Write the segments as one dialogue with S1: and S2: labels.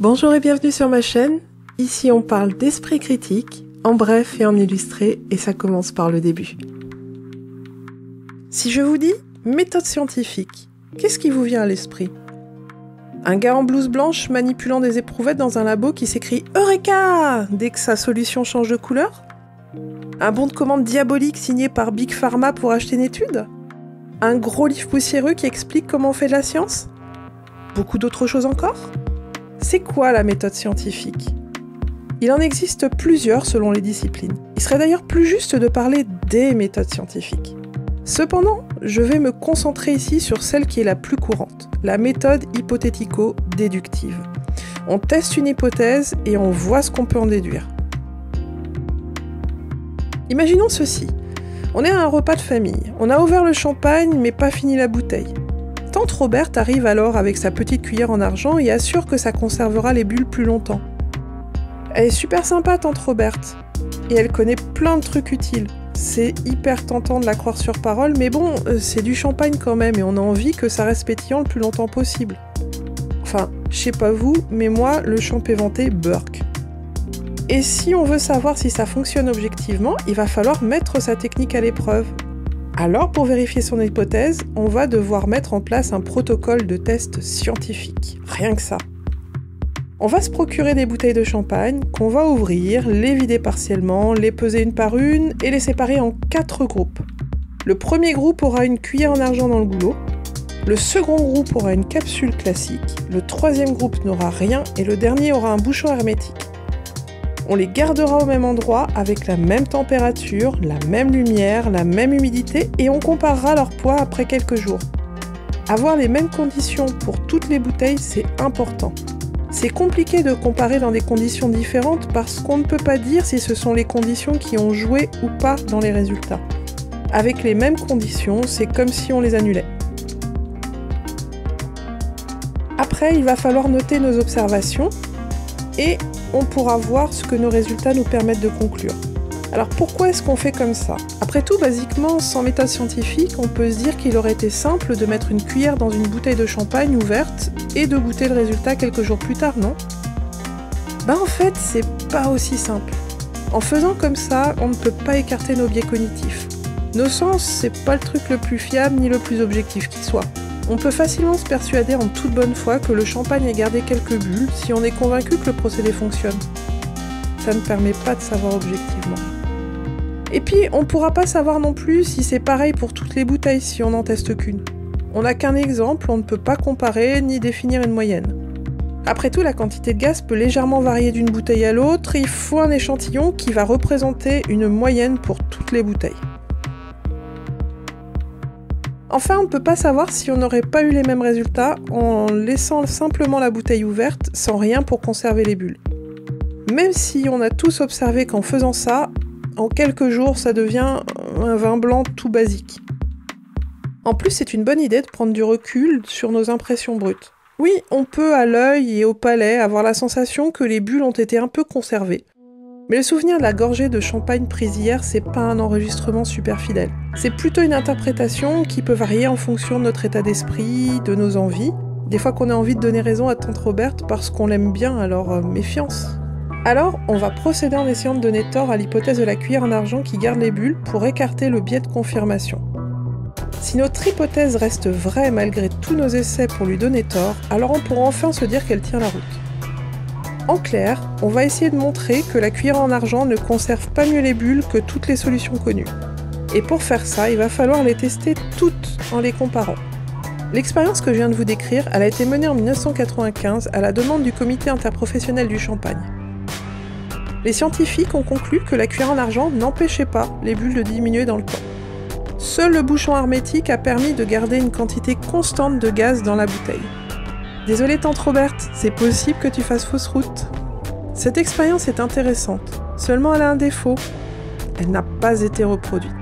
S1: Bonjour et bienvenue sur ma chaîne. Ici on parle d'esprit critique, en bref et en illustré, et ça commence par le début. Si je vous dis méthode scientifique, qu'est-ce qui vous vient à l'esprit? Un gars en blouse blanche manipulant des éprouvettes dans un labo qui s'écrie Eureka! Dès que sa solution change de couleur? Un bon de commande diabolique signé par Big Pharma pour acheter une étude? Un gros livre poussiéreux qui explique comment on fait de la science? Beaucoup d'autres choses encore? C'est quoi la méthode scientifique? Il en existe plusieurs selon les disciplines. Il serait d'ailleurs plus juste de parler des méthodes scientifiques. Cependant, je vais me concentrer ici sur celle qui est la plus courante, la méthode hypothético-déductive. On teste une hypothèse et on voit ce qu'on peut en déduire. Imaginons ceci. On est à un repas de famille. On a ouvert le champagne mais pas fini la bouteille. Tante Roberte arrive alors avec sa petite cuillère en argent et assure que ça conservera les bulles plus longtemps. Elle est super sympa, Tante Roberte. Et elle connaît plein de trucs utiles. C'est hyper tentant de la croire sur parole, mais bon, euh, c'est du champagne quand même et on a envie que ça reste pétillant le plus longtemps possible. Enfin, je sais pas vous, mais moi, le champ éventé Burke. Et si on veut savoir si ça fonctionne objectivement, il va falloir mettre sa technique à l'épreuve. Alors, pour vérifier son hypothèse, on va devoir mettre en place un protocole de test scientifique. Rien que ça. On va se procurer des bouteilles de champagne qu'on va ouvrir, les vider partiellement, les peser une par une et les séparer en quatre groupes. Le premier groupe aura une cuillère en argent dans le goulot, le second groupe aura une capsule classique, le troisième groupe n'aura rien et le dernier aura un bouchon hermétique. On les gardera au même endroit avec la même température, la même lumière, la même humidité et on comparera leur poids après quelques jours. Avoir les mêmes conditions pour toutes les bouteilles, c'est important. C'est compliqué de comparer dans des conditions différentes parce qu'on ne peut pas dire si ce sont les conditions qui ont joué ou pas dans les résultats. Avec les mêmes conditions, c'est comme si on les annulait. Après, il va falloir noter nos observations et on pourra voir ce que nos résultats nous permettent de conclure. Alors pourquoi est-ce qu'on fait comme ça? Après tout, basiquement, sans méthode scientifique, on peut se dire qu'il aurait été simple de mettre une cuillère dans une bouteille de champagne ouverte et de goûter le résultat quelques jours plus tard, non? Bah en fait, c'est pas aussi simple. En faisant comme ça, on ne peut pas écarter nos biais cognitifs. Nos sens, c'est pas le truc le plus fiable ni le plus objectif qui soit. On peut facilement se persuader en toute bonne foi que le champagne ait gardé quelques bulles si on est convaincu que le procédé fonctionne. Ça ne permet pas de savoir objectivement. Et puis, on ne pourra pas savoir non plus si c'est pareil pour toutes les bouteilles si on n'en teste qu'une. On n'a qu'un exemple, on ne peut pas comparer ni définir une moyenne. Après tout, la quantité de gaz peut légèrement varier d'une bouteille à l'autre, il faut un échantillon qui va représenter une moyenne pour toutes les bouteilles. Enfin, on ne peut pas savoir si on n'aurait pas eu les mêmes résultats en laissant simplement la bouteille ouverte sans rien pour conserver les bulles. Même si on a tous observé qu'en faisant ça, en quelques jours, ça devient un vin blanc tout basique. En plus, c'est une bonne idée de prendre du recul sur nos impressions brutes. Oui, on peut à l'œil et au palais avoir la sensation que les bulles ont été un peu conservées. Mais le souvenir de la gorgée de champagne prise hier, c'est pas un enregistrement super fidèle. C'est plutôt une interprétation qui peut varier en fonction de notre état d'esprit, de nos envies. Des fois qu'on a envie de donner raison à Tante Roberte parce qu'on l'aime bien, alors euh, méfiance. Alors, on va procéder en essayant de donner tort à l'hypothèse de la cuillère en argent qui garde les bulles pour écarter le biais de confirmation. Si notre hypothèse reste vraie malgré tous nos essais pour lui donner tort, alors on pourra enfin se dire qu'elle tient la route. En clair, on va essayer de montrer que la cuillère en argent ne conserve pas mieux les bulles que toutes les solutions connues. Et pour faire ça, il va falloir les tester toutes en les comparant. L'expérience que je viens de vous décrire, elle a été menée en 1995 à la demande du comité interprofessionnel du champagne. Les scientifiques ont conclu que la cuillère en argent n'empêchait pas les bulles de diminuer dans le temps. Seul le bouchon hermétique a permis de garder une quantité constante de gaz dans la bouteille. Désolée tante Roberte, c'est possible que tu fasses fausse route. Cette expérience est intéressante, seulement elle a un défaut. Elle n'a pas été reproduite.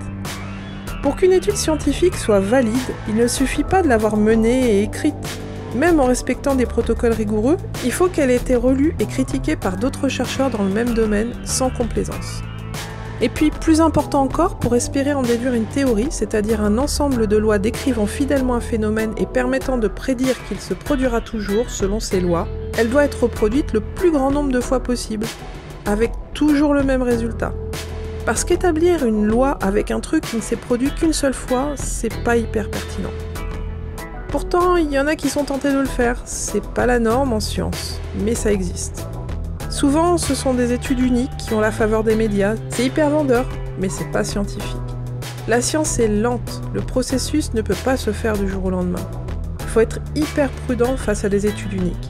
S1: Pour qu'une étude scientifique soit valide, il ne suffit pas de l'avoir menée et écrite. Même en respectant des protocoles rigoureux, il faut qu'elle ait été relue et critiquée par d'autres chercheurs dans le même domaine sans complaisance. Et puis, plus important encore, pour espérer en déduire une théorie, c'est-à-dire un ensemble de lois décrivant fidèlement un phénomène et permettant de prédire qu'il se produira toujours selon ces lois, elle doit être reproduite le plus grand nombre de fois possible, avec toujours le même résultat. Parce qu'établir une loi avec un truc qui ne s'est produit qu'une seule fois, c'est pas hyper pertinent. Pourtant, il y en a qui sont tentés de le faire, c'est pas la norme en science, mais ça existe. Souvent, ce sont des études uniques qui ont la faveur des médias. C'est hyper vendeur, mais c'est pas scientifique. La science est lente, le processus ne peut pas se faire du jour au lendemain. Il faut être hyper prudent face à des études uniques.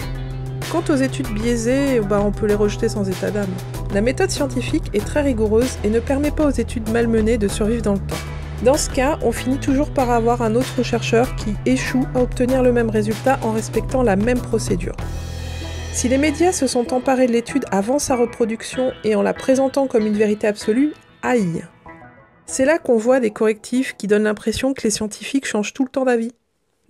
S1: Quant aux études biaisées, bah on peut les rejeter sans état d'âme. La méthode scientifique est très rigoureuse et ne permet pas aux études malmenées de survivre dans le temps. Dans ce cas, on finit toujours par avoir un autre chercheur qui échoue à obtenir le même résultat en respectant la même procédure. Si les médias se sont emparés de l'étude avant sa reproduction et en la présentant comme une vérité absolue, aïe C'est là qu'on voit des correctifs qui donnent l'impression que les scientifiques changent tout le temps d'avis.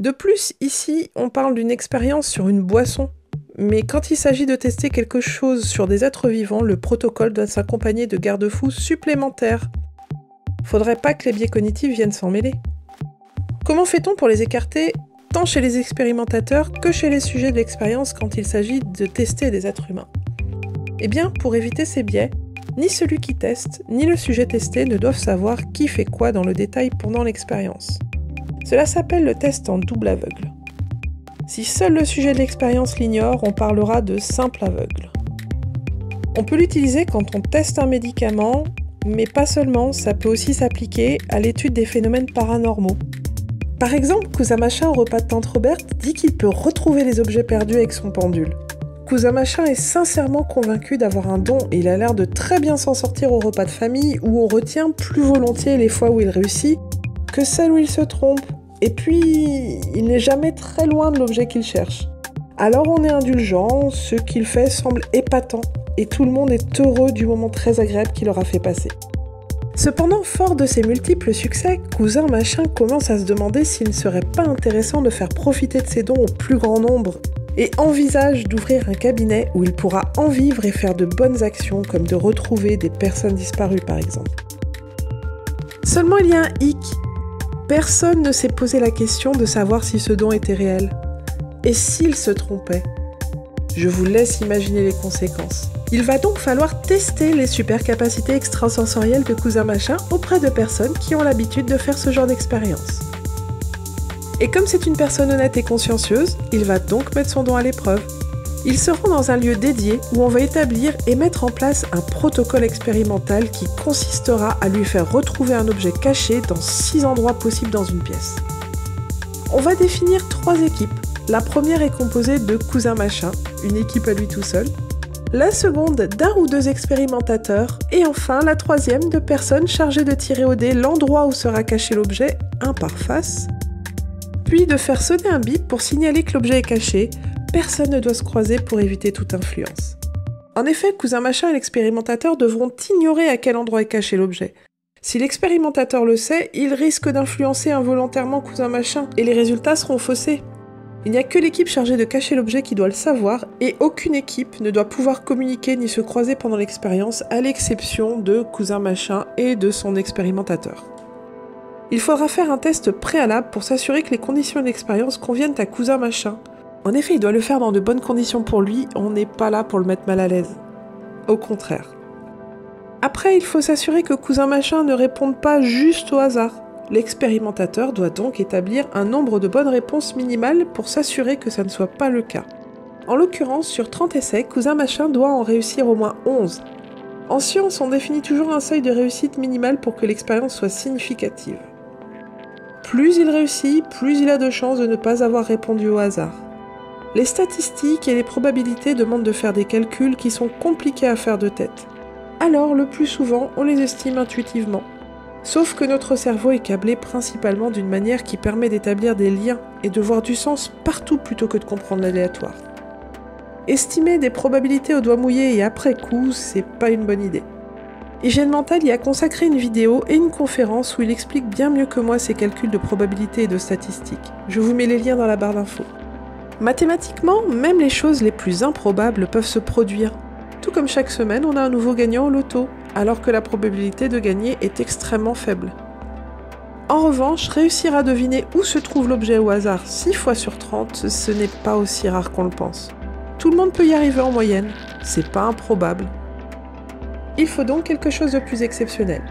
S1: De plus, ici, on parle d'une expérience sur une boisson. Mais quand il s'agit de tester quelque chose sur des êtres vivants, le protocole doit s'accompagner de garde-fous supplémentaires. Faudrait pas que les biais cognitifs viennent s'en mêler. Comment fait-on pour les écarter tant chez les expérimentateurs que chez les sujets de l'expérience quand il s'agit de tester des êtres humains. Eh bien, pour éviter ces biais, ni celui qui teste, ni le sujet testé ne doivent savoir qui fait quoi dans le détail pendant l'expérience. Cela s'appelle le test en double aveugle. Si seul le sujet de l'expérience l'ignore, on parlera de simple aveugle. On peut l'utiliser quand on teste un médicament, mais pas seulement, ça peut aussi s'appliquer à l'étude des phénomènes paranormaux, par exemple, Machin au repas de Tante Robert dit qu'il peut retrouver les objets perdus avec son pendule. Machin est sincèrement convaincu d'avoir un don et il a l'air de très bien s'en sortir au repas de famille où on retient plus volontiers les fois où il réussit que celles où il se trompe. Et puis, il n'est jamais très loin de l'objet qu'il cherche. Alors on est indulgent, ce qu'il fait semble épatant et tout le monde est heureux du moment très agréable qu'il aura fait passer. Cependant, fort de ses multiples succès, Cousin Machin commence à se demander s'il ne serait pas intéressant de faire profiter de ses dons au plus grand nombre et envisage d'ouvrir un cabinet où il pourra en vivre et faire de bonnes actions comme de retrouver des personnes disparues par exemple. Seulement il y a un hic. Personne ne s'est posé la question de savoir si ce don était réel. Et s'il se trompait Je vous laisse imaginer les conséquences. Il va donc falloir tester les super capacités extrasensorielles de Cousin Machin auprès de personnes qui ont l'habitude de faire ce genre d'expérience. Et comme c'est une personne honnête et consciencieuse, il va donc mettre son don à l'épreuve. Il se rend dans un lieu dédié où on va établir et mettre en place un protocole expérimental qui consistera à lui faire retrouver un objet caché dans six endroits possibles dans une pièce. On va définir trois équipes. La première est composée de Cousin Machin, une équipe à lui tout seul, la seconde d'un ou deux expérimentateurs, et enfin la troisième de personnes chargées de tirer au dé l'endroit où sera caché l'objet, un par face, puis de faire sonner un bip pour signaler que l'objet est caché, personne ne doit se croiser pour éviter toute influence. En effet, Cousin Machin et l'expérimentateur devront ignorer à quel endroit est caché l'objet. Si l'expérimentateur le sait, il risque d'influencer involontairement Cousin Machin, et les résultats seront faussés. Il n'y a que l'équipe chargée de cacher l'objet qui doit le savoir, et aucune équipe ne doit pouvoir communiquer ni se croiser pendant l'expérience, à l'exception de Cousin Machin et de son expérimentateur. Il faudra faire un test préalable pour s'assurer que les conditions d'expérience conviennent à Cousin Machin. En effet, il doit le faire dans de bonnes conditions pour lui, on n'est pas là pour le mettre mal à l'aise. Au contraire. Après, il faut s'assurer que Cousin Machin ne réponde pas juste au hasard. L'expérimentateur doit donc établir un nombre de bonnes réponses minimales pour s'assurer que ça ne soit pas le cas. En l'occurrence, sur 30 essais, Cousin Machin doit en réussir au moins 11. En science, on définit toujours un seuil de réussite minimal pour que l'expérience soit significative. Plus il réussit, plus il a de chances de ne pas avoir répondu au hasard. Les statistiques et les probabilités demandent de faire des calculs qui sont compliqués à faire de tête. Alors, le plus souvent, on les estime intuitivement. Sauf que notre cerveau est câblé principalement d'une manière qui permet d'établir des liens et de voir du sens partout plutôt que de comprendre l'aléatoire. Estimer des probabilités au doigt mouillé et après coup, c'est pas une bonne idée. Hygiène Mental y a consacré une vidéo et une conférence où il explique bien mieux que moi ses calculs de probabilité et de statistiques. Je vous mets les liens dans la barre d'infos. Mathématiquement, même les choses les plus improbables peuvent se produire. Tout comme chaque semaine, on a un nouveau gagnant au loto. Alors que la probabilité de gagner est extrêmement faible. En revanche, réussir à deviner où se trouve l'objet au hasard 6 fois sur 30, ce n'est pas aussi rare qu'on le pense. Tout le monde peut y arriver en moyenne, c'est pas improbable. Il faut donc quelque chose de plus exceptionnel.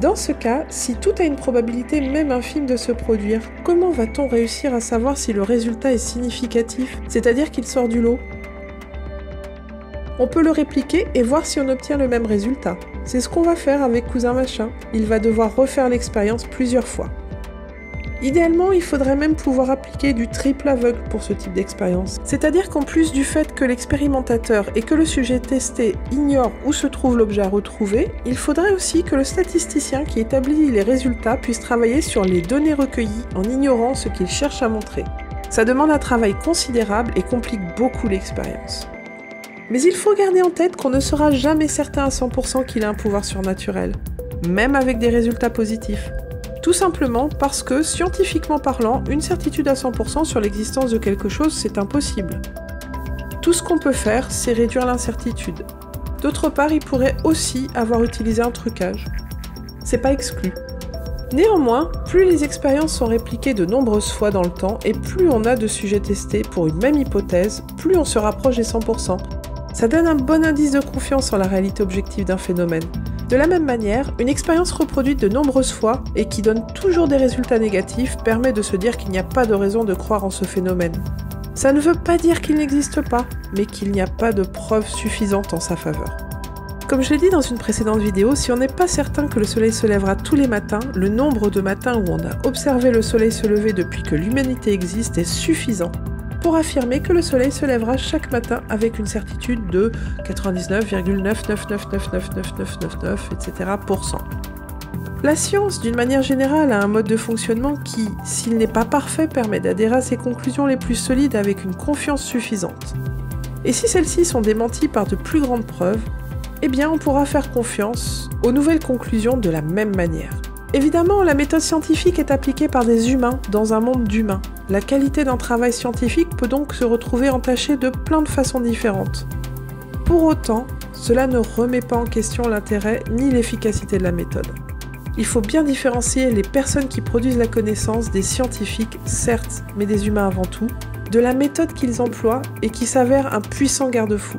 S1: Dans ce cas, si tout a une probabilité même infime de se produire, comment va-t-on réussir à savoir si le résultat est significatif, c'est-à-dire qu'il sort du lot? On peut le répliquer et voir si on obtient le même résultat. C'est ce qu'on va faire avec Cousin Machin. Il va devoir refaire l'expérience plusieurs fois. Idéalement, il faudrait même pouvoir appliquer du triple aveugle pour ce type d'expérience. C'est-à-dire qu'en plus du fait que l'expérimentateur et que le sujet testé ignorent où se trouve l'objet à retrouver, il faudrait aussi que le statisticien qui établit les résultats puisse travailler sur les données recueillies en ignorant ce qu'il cherche à montrer. Ça demande un travail considérable et complique beaucoup l'expérience. Mais il faut garder en tête qu'on ne sera jamais certain à 100% qu'il a un pouvoir surnaturel, même avec des résultats positifs. Tout simplement parce que, scientifiquement parlant, une certitude à 100% sur l'existence de quelque chose, c'est impossible. Tout ce qu'on peut faire, c'est réduire l'incertitude. D'autre part, il pourrait aussi avoir utilisé un trucage. C'est pas exclu. Néanmoins, plus les expériences sont répliquées de nombreuses fois dans le temps et plus on a de sujets testés pour une même hypothèse, plus on se rapproche des 100%. Ça donne un bon indice de confiance en la réalité objective d'un phénomène. De la même manière, une expérience reproduite de nombreuses fois et qui donne toujours des résultats négatifs permet de se dire qu'il n'y a pas de raison de croire en ce phénomène. Ça ne veut pas dire qu'il n'existe pas, mais qu'il n'y a pas de preuves suffisantes en sa faveur. Comme je l'ai dit dans une précédente vidéo, si on n'est pas certain que le soleil se lèvera tous les matins, le nombre de matins où on a observé le soleil se lever depuis que l'humanité existe est suffisant pour affirmer que le soleil se lèvera chaque matin avec une certitude de 99,999999999, etc. La science, d'une manière générale, a un mode de fonctionnement qui, s'il n'est pas parfait, permet d'adhérer à ses conclusions les plus solides avec une confiance suffisante. Et si celles-ci sont démenties par de plus grandes preuves, eh bien on pourra faire confiance aux nouvelles conclusions de la même manière. Évidemment, la méthode scientifique est appliquée par des humains dans un monde d'humains. La qualité d'un travail scientifique peut donc se retrouver entachée de plein de façons différentes. Pour autant, cela ne remet pas en question l'intérêt ni l'efficacité de la méthode. Il faut bien différencier les personnes qui produisent la connaissance des scientifiques, certes, mais des humains avant tout, de la méthode qu'ils emploient et qui s'avère un puissant garde-fou.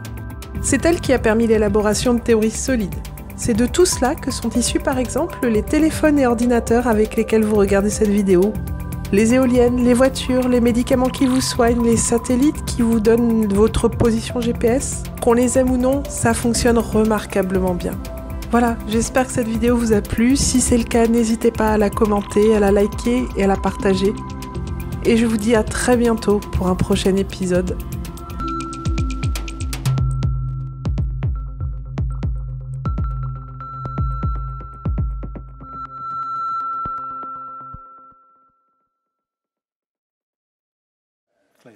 S1: C'est elle qui a permis l'élaboration de théories solides, c'est de tout cela que sont issus par exemple les téléphones et ordinateurs avec lesquels vous regardez cette vidéo, les éoliennes, les voitures, les médicaments qui vous soignent, les satellites qui vous donnent votre position GPS. Qu'on les aime ou non, ça fonctionne remarquablement bien. Voilà, j'espère que cette vidéo vous a plu. Si c'est le cas, n'hésitez pas à la commenter, à la liker et à la partager. Et je vous dis à très bientôt pour un prochain épisode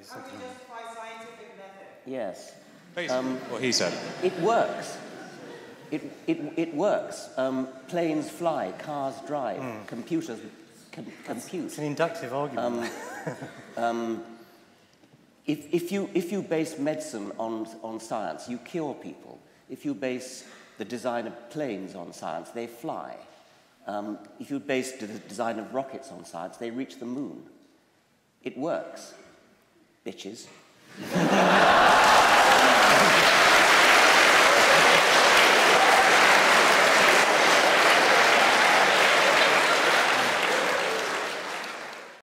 S2: Please. How do you justify scientific method? Yes.
S3: Basically, um, what he said.
S2: It works. It, it, it works. Um, planes fly, cars drive, mm. computers com- compute.
S4: It's an inductive argument. Um, um,
S2: if, if, you, if you base medicine on, on science, you cure people. If you base the design of planes on science, they fly. Um, if you base the design of rockets on science, they reach the moon. It works bitches.